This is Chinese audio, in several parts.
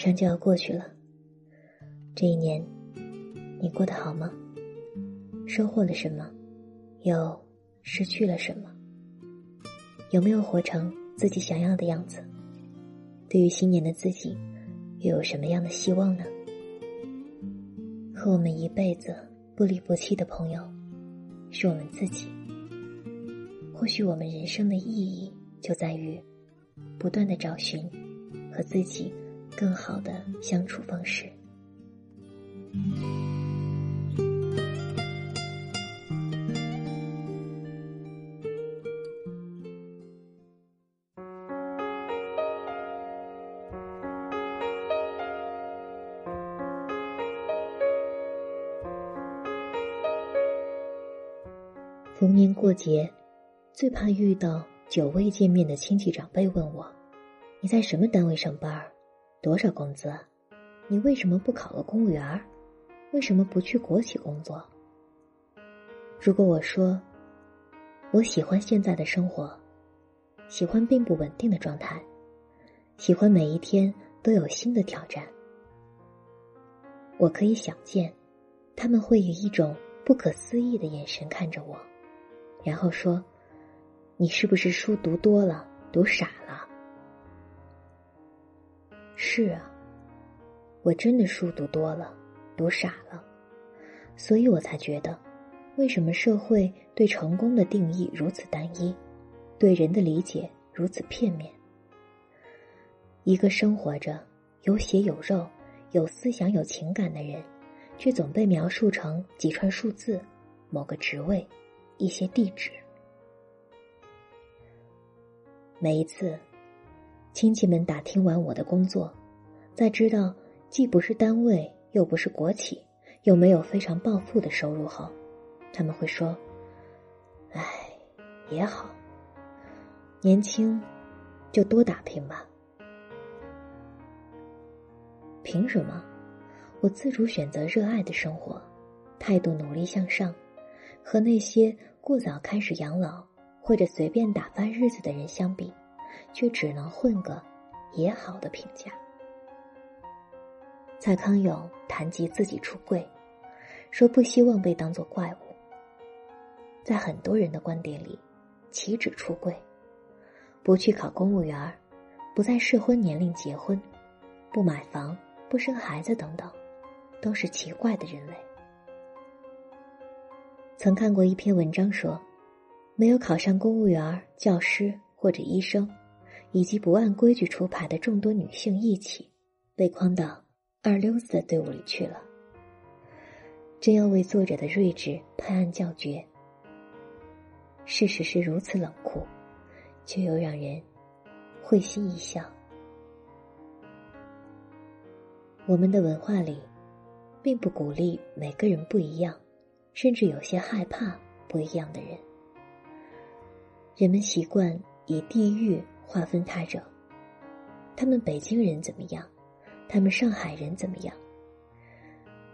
上就要过去了，这一年你过得好吗？收获了什么？又失去了什么？有没有活成自己想要的样子？对于新年的自己，又有什么样的希望呢？和我们一辈子不离不弃的朋友，是我们自己。或许我们人生的意义就在于，不断的找寻和自己更好的相处方式。逢年过节，最怕遇到久未见面的亲戚长辈问我：“你在什么单位上班？多少工资？你为什么不考个公务员？为什么不去国企工作？”如果我说我喜欢现在的生活，喜欢并不稳定的状态，喜欢每一天都有新的挑战，我可以想见，他们会以一种不可思议的眼神看着我。然后说：“你是不是书读多了，读傻了？”是啊，我真的书读多了，读傻了，所以我才觉得，为什么社会对成功的定义如此单一，对人的理解如此片面？一个生活着、有血有肉、有思想、有情感的人，却总被描述成几串数字、某个职位。一些地址。每一次，亲戚们打听完我的工作，在知道既不是单位，又不是国企，又没有非常暴富的收入后，他们会说：“哎，也好，年轻，就多打拼吧。”凭什么？我自主选择热爱的生活，态度努力向上，和那些。过早开始养老或者随便打发日子的人相比，却只能混个也好的评价。蔡康永谈及自己出柜，说不希望被当作怪物。在很多人的观点里，岂止出柜，不去考公务员，不在适婚年龄结婚，不买房，不生孩子等等，都是奇怪的人类。曾看过一篇文章说，没有考上公务员、教师或者医生，以及不按规矩出牌的众多女性一起，被框到二流子的队伍里去了。真要为作者的睿智拍案叫绝。事实是如此冷酷，却又让人会心一笑。我们的文化里，并不鼓励每个人不一样。甚至有些害怕不一样的人。人们习惯以地域划分他者，他们北京人怎么样？他们上海人怎么样？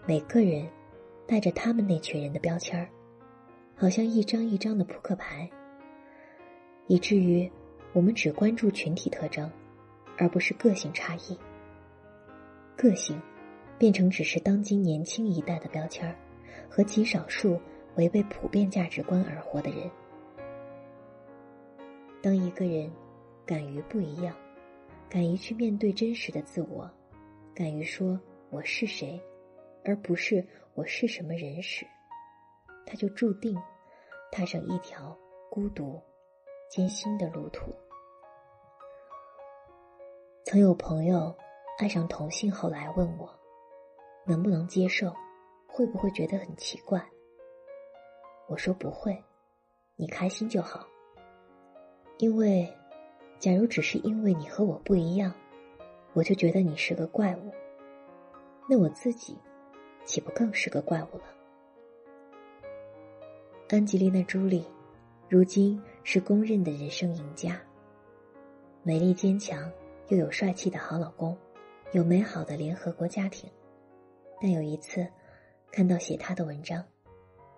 每个人带着他们那群人的标签儿，好像一张一张的扑克牌，以至于我们只关注群体特征，而不是个性差异。个性变成只是当今年轻一代的标签儿。和极少数违背普遍价值观而活的人。当一个人敢于不一样，敢于去面对真实的自我，敢于说我是谁，而不是我是什么人时，他就注定踏上一条孤独、艰辛的路途。曾有朋友爱上同性，后来问我能不能接受。会不会觉得很奇怪？我说不会，你开心就好。因为，假如只是因为你和我不一样，我就觉得你是个怪物，那我自己岂不更是个怪物了？安吉丽娜·朱莉，如今是公认的人生赢家，美丽坚强又有帅气的好老公，有美好的联合国家庭，但有一次。看到写他的文章，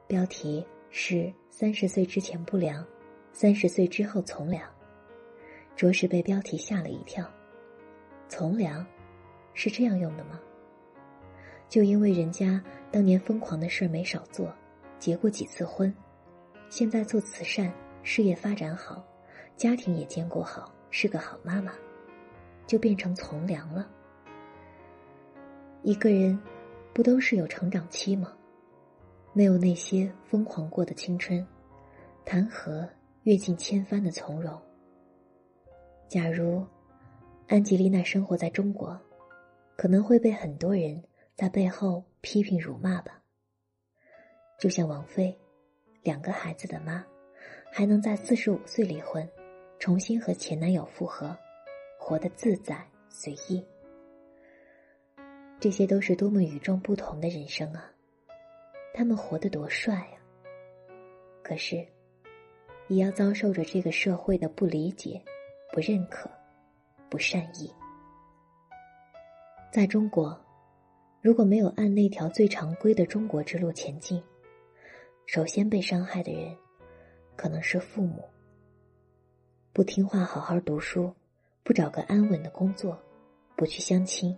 标题是“三十岁之前不良，三十岁之后从良”，着实被标题吓了一跳。从良，是这样用的吗？就因为人家当年疯狂的事儿没少做，结过几次婚，现在做慈善，事业发展好，家庭也兼顾好，是个好妈妈，就变成从良了？一个人，不都是有成长期吗？没有那些疯狂过的青春，谈何阅尽千帆的从容？假如安吉丽娜生活在中国，可能会被很多人。在背后批评辱骂吧。就像王菲，两个孩子的妈，还能在四十五岁离婚，重新和前男友复合，活得自在随意。这些都是多么与众不同的人生啊！他们活得多帅啊！可是，也要遭受着这个社会的不理解、不认可、不善意。在中国。如果没有按那条最常规的中国之路前进，首先被伤害的人，可能是父母。不听话，好好读书，不找个安稳的工作，不去相亲，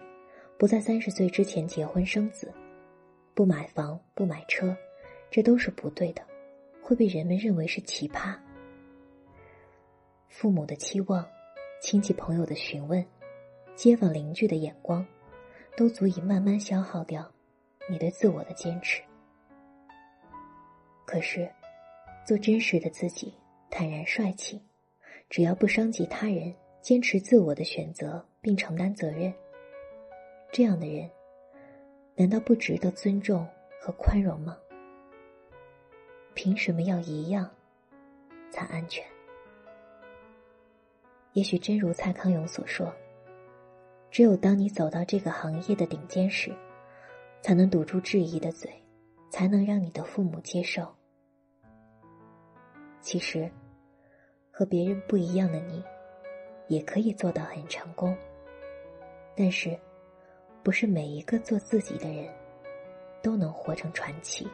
不在三十岁之前结婚生子，不买房不买车，这都是不对的，会被人们认为是奇葩。父母的期望，亲戚朋友的询问，街坊邻居的眼光。都足以慢慢消耗掉你对自我的坚持。可是，做真实的自己，坦然帅气，只要不伤及他人，坚持自我的选择并承担责任，这样的人，难道不值得尊重和宽容吗？凭什么要一样才安全？也许真如蔡康永所说。只有当你走到这个行业的顶尖时，才能堵住质疑的嘴，才能让你的父母接受。其实，和别人不一样的你，也可以做到很成功。但是，不是每一个做自己的人，都能活成传奇。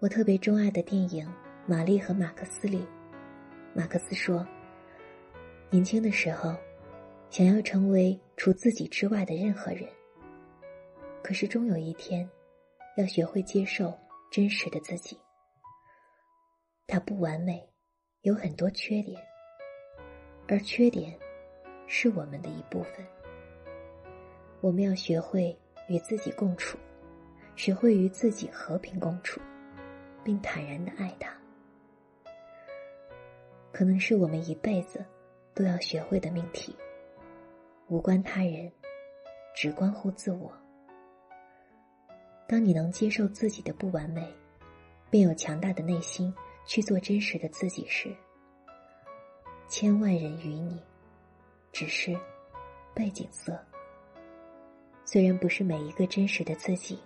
我特别钟爱的电影《玛丽和马克思》里，马克思说：“年轻的时候。”想要成为除自己之外的任何人，可是终有一天，要学会接受真实的自己。他不完美，有很多缺点，而缺点是我们的一部分。我们要学会与自己共处，学会与自己和平共处，并坦然的爱他。可能是我们一辈子都要学会的命题。无关他人，只关乎自我。当你能接受自己的不完美，并有强大的内心去做真实的自己时，千万人与你，只是背景色。虽然不是每一个真实的自己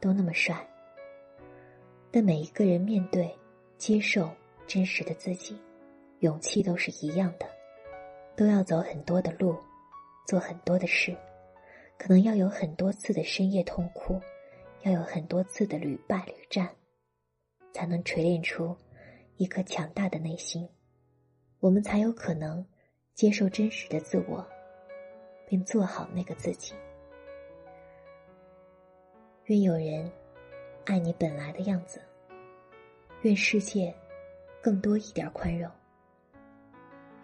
都那么帅，但每一个人面对、接受真实的自己，勇气都是一样的，都要走很多的路。做很多的事，可能要有很多次的深夜痛哭，要有很多次的屡败屡战，才能锤炼出一颗强大的内心。我们才有可能接受真实的自我，并做好那个自己。愿有人爱你本来的样子，愿世界更多一点宽容。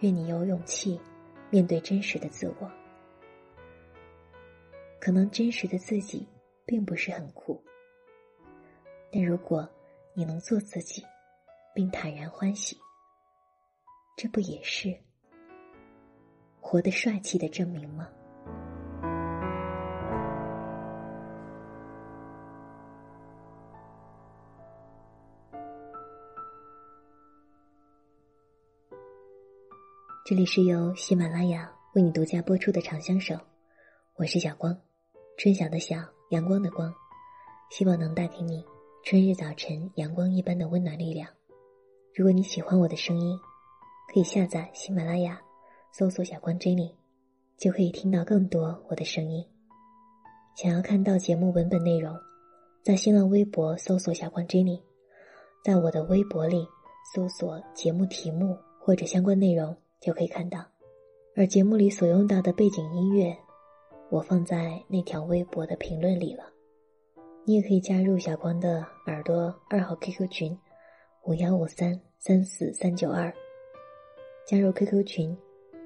愿你有勇气面对真实的自我。可能真实的自己并不是很酷，但如果你能做自己，并坦然欢喜，这不也是活得帅气的证明吗？这里是由喜马拉雅为你独家播出的《长相守》，我是小光。春晓的晓，阳光的光，希望能带给你春日早晨阳光一般的温暖力量。如果你喜欢我的声音，可以下载喜马拉雅，搜索“小光 Jenny”，就可以听到更多我的声音。想要看到节目文本内容，在新浪微博搜索“小光 Jenny”，在我的微博里搜索节目题目或者相关内容就可以看到。而节目里所用到的背景音乐，我放在那条微博的评论里了。你也可以加入小光的耳朵二号 QQ 群，五幺五三三四三九二。加入 QQ 群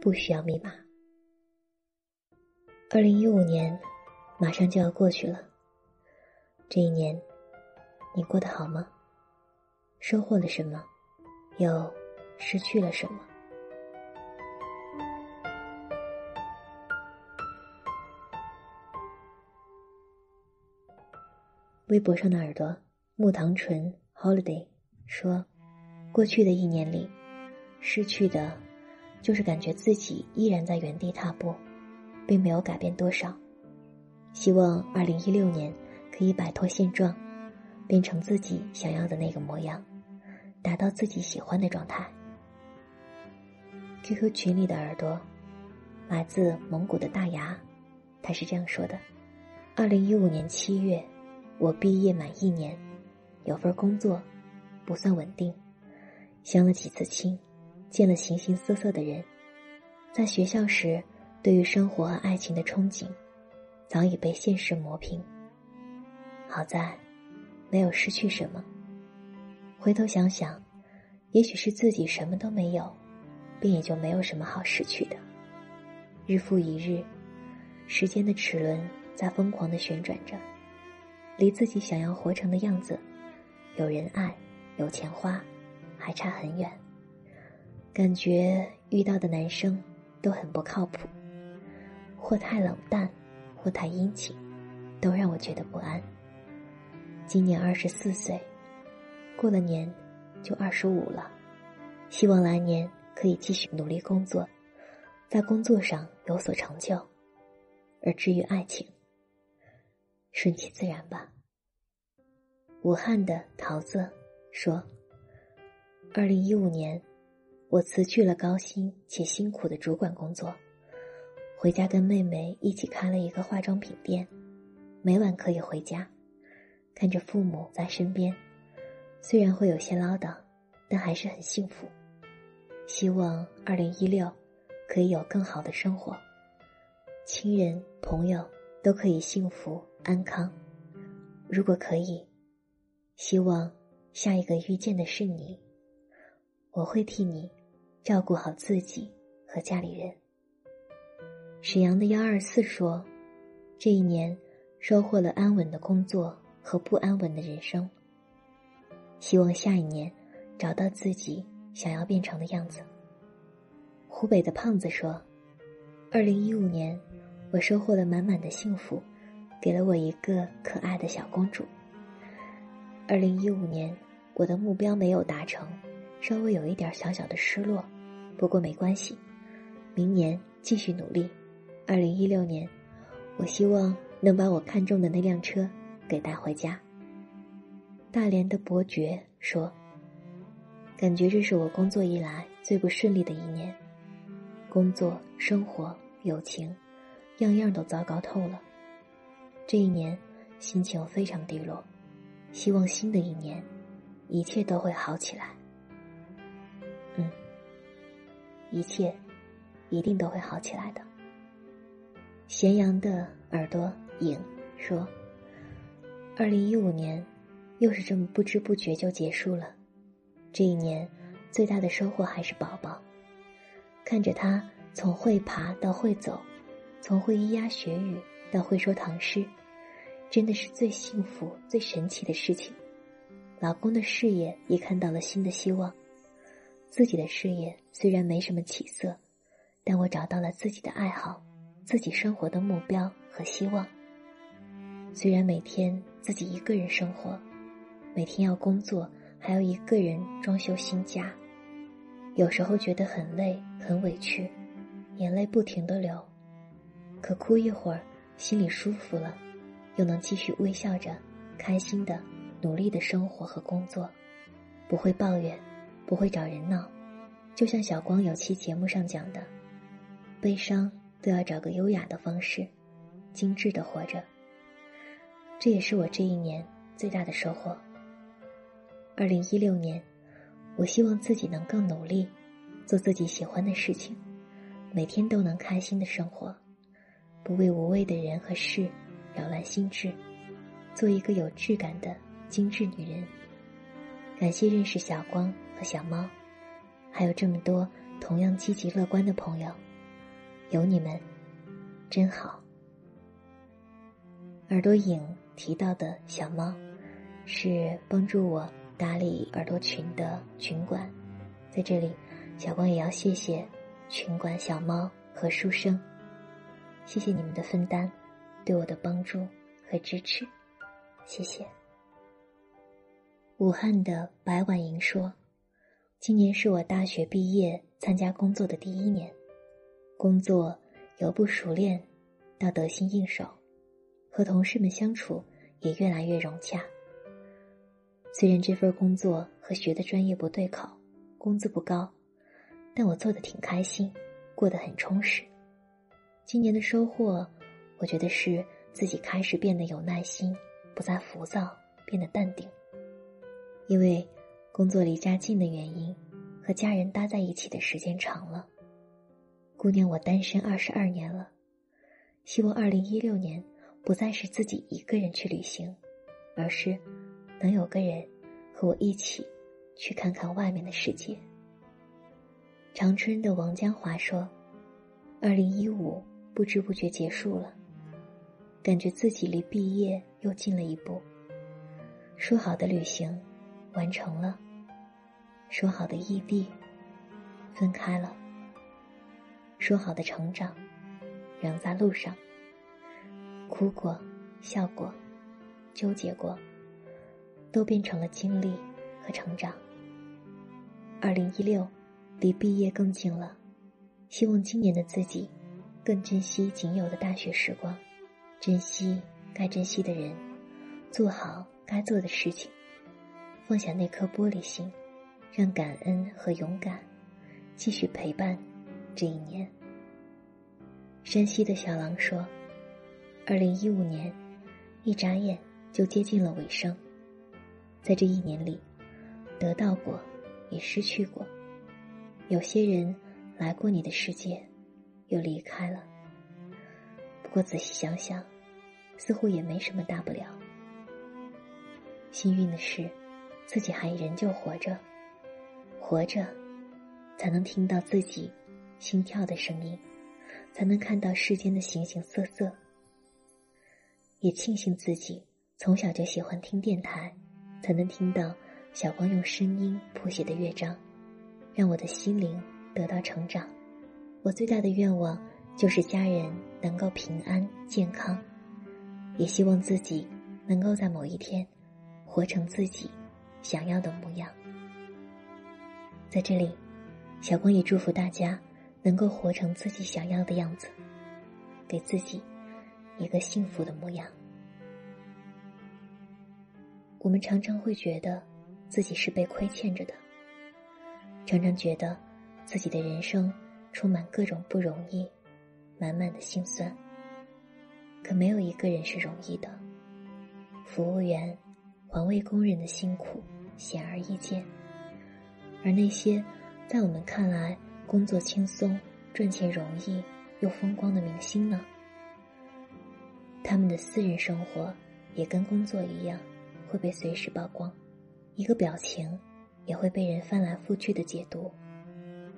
不需要密码。二零一五年马上就要过去了，这一年你过得好吗？收获了什么？又失去了什么？微博上的耳朵木糖醇 holiday 说：“过去的一年里，失去的，就是感觉自己依然在原地踏步，并没有改变多少。希望二零一六年可以摆脱现状，变成自己想要的那个模样，达到自己喜欢的状态。”QQ 群里的耳朵，来自蒙古的大牙，他是这样说的：“二零一五年七月。”我毕业满一年，有份工作，不算稳定，相了几次亲，见了形形色色的人，在学校时，对于生活和爱情的憧憬，早已被现实磨平。好在，没有失去什么。回头想想，也许是自己什么都没有，便也就没有什么好失去的。日复一日，时间的齿轮在疯狂的旋转着。离自己想要活成的样子，有人爱，有钱花，还差很远。感觉遇到的男生都很不靠谱，或太冷淡，或太殷勤，都让我觉得不安。今年二十四岁，过了年就二十五了，希望来年可以继续努力工作，在工作上有所成就。而至于爱情，顺其自然吧。武汉的桃子说：“二零一五年，我辞去了高薪且辛苦的主管工作，回家跟妹妹一起开了一个化妆品店，每晚可以回家，看着父母在身边，虽然会有些唠叨，但还是很幸福。希望二零一六可以有更好的生活，亲人朋友都可以幸福安康。如果可以。”希望下一个遇见的是你，我会替你照顾好自己和家里人。沈阳的幺二四说：“这一年收获了安稳的工作和不安稳的人生。希望下一年找到自己想要变成的样子。”湖北的胖子说：“二零一五年，我收获了满满的幸福，给了我一个可爱的小公主。”二零一五年，我的目标没有达成，稍微有一点小小的失落，不过没关系，明年继续努力。二零一六年，我希望能把我看中的那辆车给带回家。大连的伯爵说：“感觉这是我工作以来最不顺利的一年，工作、生活、友情，样样都糟糕透了。这一年，心情非常低落。”希望新的一年，一切都会好起来。嗯，一切一定都会好起来的。咸阳的耳朵影说：“二零一五年，又是这么不知不觉就结束了。这一年最大的收获还是宝宝，看着他从会爬到会走，从会咿呀学语到会说唐诗。”真的是最幸福、最神奇的事情。老公的事业也看到了新的希望，自己的事业虽然没什么起色，但我找到了自己的爱好，自己生活的目标和希望。虽然每天自己一个人生活，每天要工作，还要一个人装修新家，有时候觉得很累、很委屈，眼泪不停的流，可哭一会儿，心里舒服了。又能继续微笑着、开心的、努力的生活和工作，不会抱怨，不会找人闹，就像小光有期节目上讲的，悲伤都要找个优雅的方式，精致的活着。这也是我这一年最大的收获。二零一六年，我希望自己能更努力，做自己喜欢的事情，每天都能开心的生活，不为无谓的人和事扰乱心智，做一个有质感的精致女人。感谢认识小光和小猫，还有这么多同样积极乐观的朋友，有你们，真好。耳朵影提到的小猫，是帮助我打理耳朵群的群管，在这里，小光也要谢谢。群管小猫和书生，谢谢你们的分担，对我的帮助和支持，谢谢。武汉的白婉莹说：“今年是我大学毕业参加工作的第一年，工作由不熟练到得心应手，和同事们相处也越来越融洽。虽然这份工作和学的专业不对口，工资不高。”但我做的挺开心，过得很充实。今年的收获，我觉得是自己开始变得有耐心，不再浮躁，变得淡定。因为工作离家近的原因，和家人待在一起的时间长了。姑娘，我单身二十二年了，希望二零一六年不再是自己一个人去旅行，而是能有个人和我一起去看看外面的世界。长春的王江华说：“二零一五不知不觉结束了，感觉自己离毕业又近了一步。说好的旅行完成了，说好的异地分开了，说好的成长仍在路上。哭过，笑过，纠结过，都变成了经历和成长。二零一六。”离毕业更近了，希望今年的自己更珍惜仅有的大学时光，珍惜该珍惜的人，做好该做的事情，放下那颗玻璃心，让感恩和勇敢继续陪伴这一年。山西的小狼说：“二零一五年一眨眼就接近了尾声，在这一年里，得到过，也失去过。”有些人来过你的世界，又离开了。不过仔细想想，似乎也没什么大不了。幸运的是，自己还仍旧活着，活着，才能听到自己心跳的声音，才能看到世间的形形色色。也庆幸自己从小就喜欢听电台，才能听到小光用声音谱写的乐章。让我的心灵得到成长。我最大的愿望就是家人能够平安健康，也希望自己能够在某一天活成自己想要的模样。在这里，小光也祝福大家能够活成自己想要的样子，给自己一个幸福的模样。我们常常会觉得自己是被亏欠着的。常常觉得自己的人生充满各种不容易，满满的心酸。可没有一个人是容易的。服务员、环卫工人的辛苦显而易见，而那些在我们看来工作轻松、赚钱容易又风光的明星呢？他们的私人生活也跟工作一样，会被随时曝光，一个表情。也会被人翻来覆去的解读，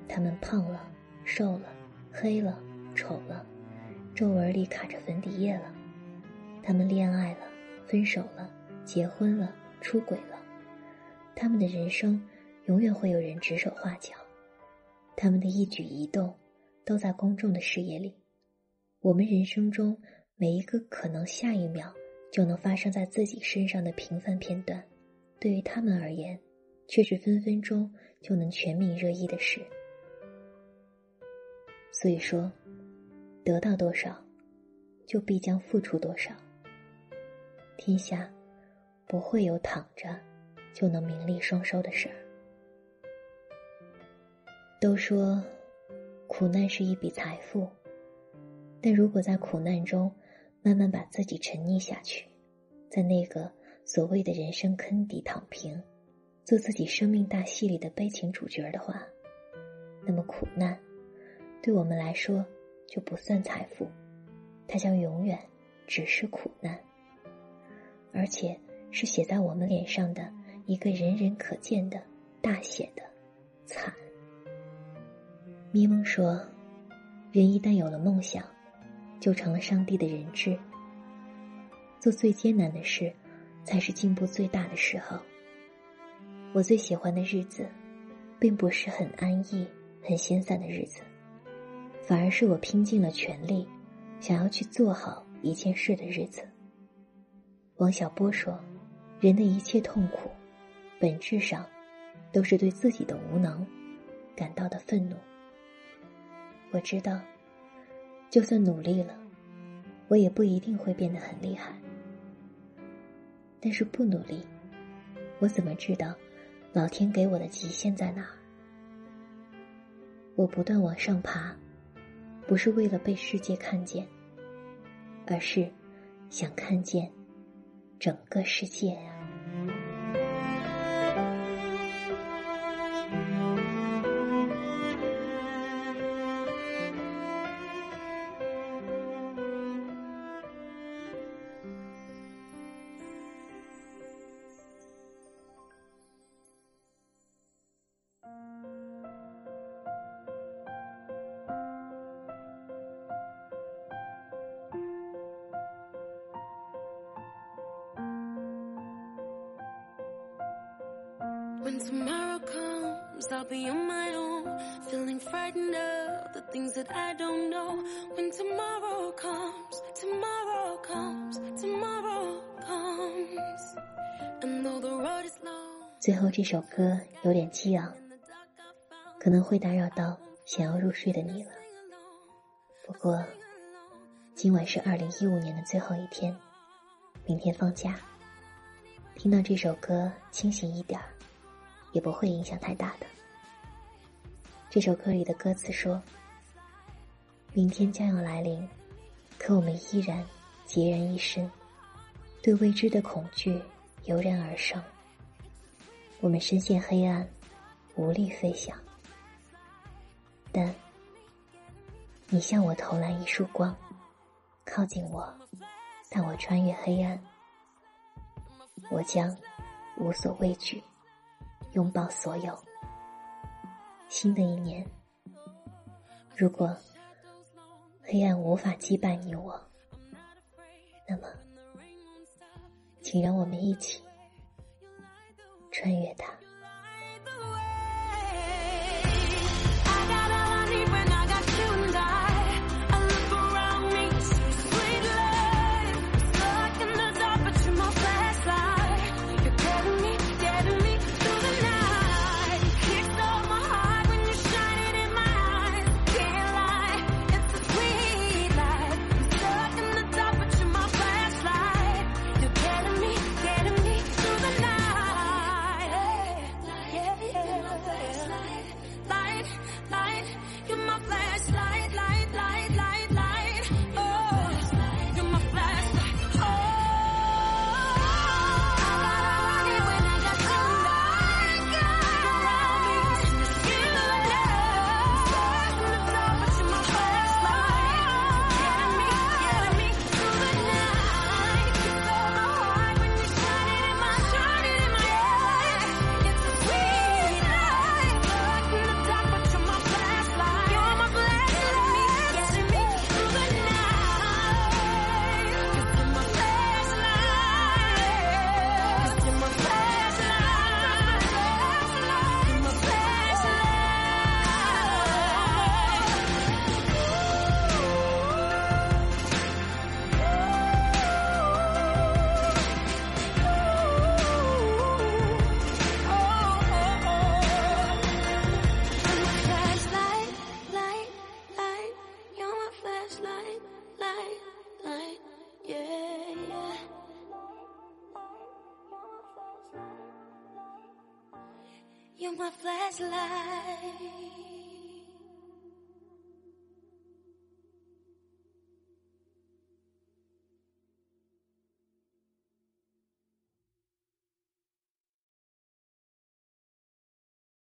他们胖了、瘦了、黑了、丑了，皱纹里卡着粉底液了；他们恋爱了、分手了、结婚了、出轨了，他们的人生永远会有人指手画脚，他们的一举一动都在公众的视野里。我们人生中每一个可能下一秒就能发生在自己身上的平凡片段，对于他们而言。却是分分钟就能全民热议的事。所以说，得到多少，就必将付出多少。天下不会有躺着就能名利双收的事儿。都说苦难是一笔财富，但如果在苦难中慢慢把自己沉溺下去，在那个所谓的人生坑底躺平。做自己生命大戏里的悲情主角的话，那么苦难对我们来说就不算财富，它将永远只是苦难，而且是写在我们脸上的一个人人可见的大写的惨。咪蒙说：“人一旦有了梦想，就成了上帝的人质。做最艰难的事，才是进步最大的时候。我最喜欢的日子，并不是很安逸、很闲散的日子。”反而是我拼尽了全力，想要去做好一件事的日子。王小波说：“人的一切痛苦，本质上都是对自己的无能感到的愤怒。”我知道，就算努力了，我也不一定会变得很厉害。但是不努力，我怎么知道老天给我的极限在哪？我不断往上爬。不是为了被世界看见，而是想看见整个世界啊。最后这首歌有点激昂，可能会打扰到想要入睡的你了。不过，今晚是二零一五年的最后一天，明天放假。听到这首歌，清醒一点儿。也不会影响太大的。这首歌里的歌词说：“明天将要来临，可我们依然孑然一身，对未知的恐惧油然而生。我们深陷黑暗，无力飞翔。但你向我投来一束光，靠近我，带我穿越黑暗，我将无所畏惧。”拥抱所有。新的一年，如果黑暗无法击败你我，那么，请让我们一起穿越它。life.